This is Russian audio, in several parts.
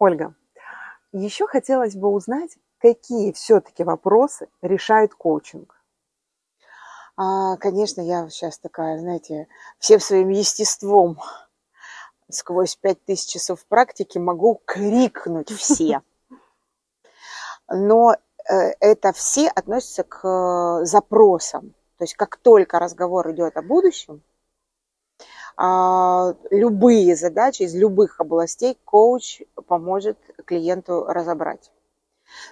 Ольга, еще хотелось бы узнать, какие все-таки вопросы решает коучинг? А, конечно, я сейчас такая, знаете, всем своим естеством сквозь пять тысяч часов практики могу крикнуть все. Но э, это все относятся к э, запросам. То есть как только разговор идет о будущем, любые задачи из любых областей коуч поможет клиенту разобрать.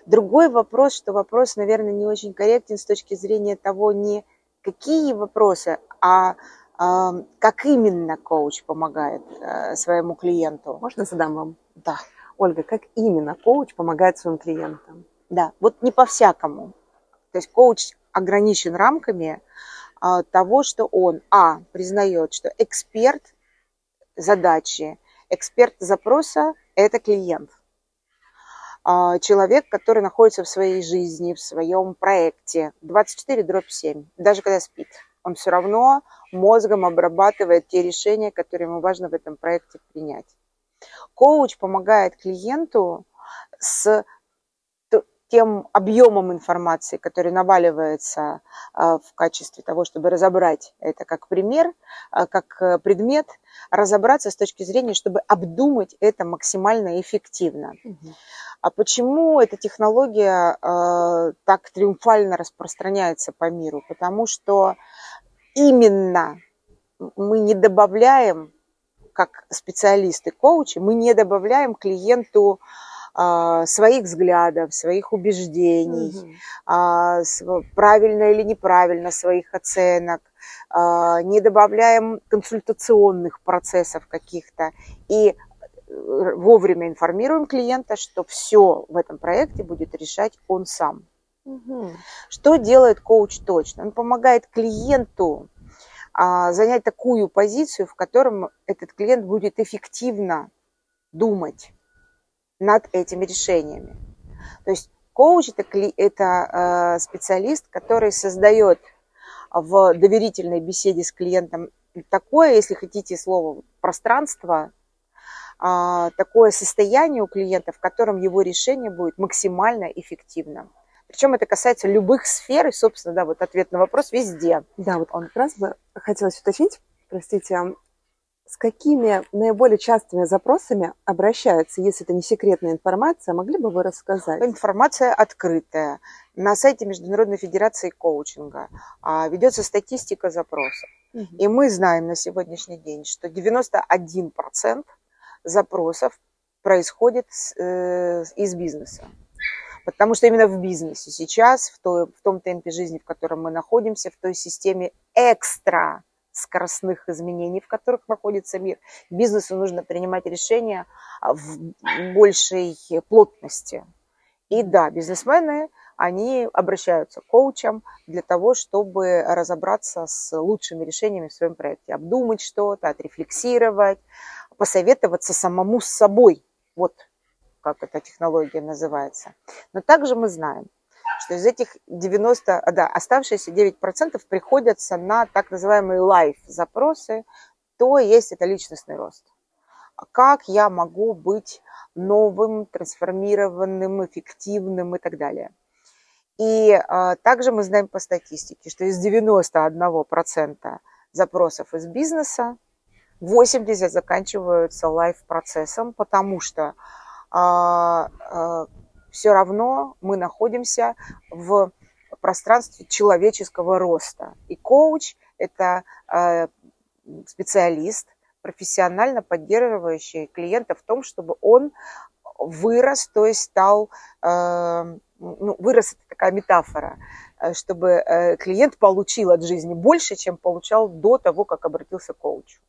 Другой вопрос, что вопрос, наверное, не очень корректен с точки зрения того, не какие вопросы, а как именно коуч помогает э, своему клиенту. Можно задам вам? Да. Ольга, как именно коуч помогает своим клиентам? Да, вот не по-всякому. То есть коуч ограничен рамками а, того, что он, а, признает, что эксперт задачи, эксперт запроса – это клиент. А, человек, который находится в своей жизни, в своем проекте 24 дробь 7, даже когда спит. Он все равно мозгом обрабатывает те решения, которые ему важно в этом проекте принять. Коуч помогает клиенту с тем объемом информации, который наваливается а, в качестве того, чтобы разобрать это как пример, а, как э, предмет, разобраться с точки зрения, чтобы обдумать это максимально эффективно. Угу. А почему эта технология э, так триумфально распространяется по миру? Потому что именно мы не добавляем, как специалисты, коучи, мы не добавляем клиенту а, своих взглядов, своих убеждений, угу. правильно или неправильно своих оценок, а, не добавляем консультационных процессов каких-то и э, вовремя информируем клиента, что все в этом проекте будет решать он сам. Угу. Что делает коуч точно? Он помогает клиенту а, занять такую позицию, в котором этот клиент будет эффективно думать над этими решениями. То есть коуч это, это э, специалист, который создает в доверительной беседе с клиентом такое, если хотите слово, пространство, э, такое состояние у клиента, в котором его решение будет максимально эффективным. Причем это касается любых сфер, и, собственно, да, вот ответ на вопрос везде. Да, вот он как раз бы хотелось уточнить, простите, с какими наиболее частыми запросами обращаются, если это не секретная информация, могли бы вы рассказать? Информация открытая. На сайте Международной Федерации коучинга а, ведется статистика запросов. Угу. И мы знаем на сегодняшний день, что 91% запросов происходит э, из бизнеса. Потому что именно в бизнесе сейчас, в, той, в том темпе жизни, в котором мы находимся, в той системе экстра скоростных изменений, в которых находится мир. Бизнесу нужно принимать решения а, в большей плотности. И да, бизнесмены, они обращаются к коучам для того, чтобы разобраться с лучшими решениями в своем проекте, обдумать что-то, отрефлексировать, посоветоваться самому с собой. Вот как эта технология называется. Но также мы знаем, что из этих 90, да, оставшиеся 9% приходятся на так называемые life запросы, то есть это личностный рост. Как я могу быть новым, трансформированным, эффективным и так далее. И а, также мы знаем по статистике, что из 91% запросов из бизнеса 80 заканчиваются лайф-процессом, потому что а, а, все равно мы находимся в пространстве человеческого роста. И коуч – это э, специалист, профессионально поддерживающий клиента в том, чтобы он вырос, то есть стал, э, ну, вырос это такая метафора, э, чтобы клиент получил от жизни больше, чем получал до того, как обратился к коучу.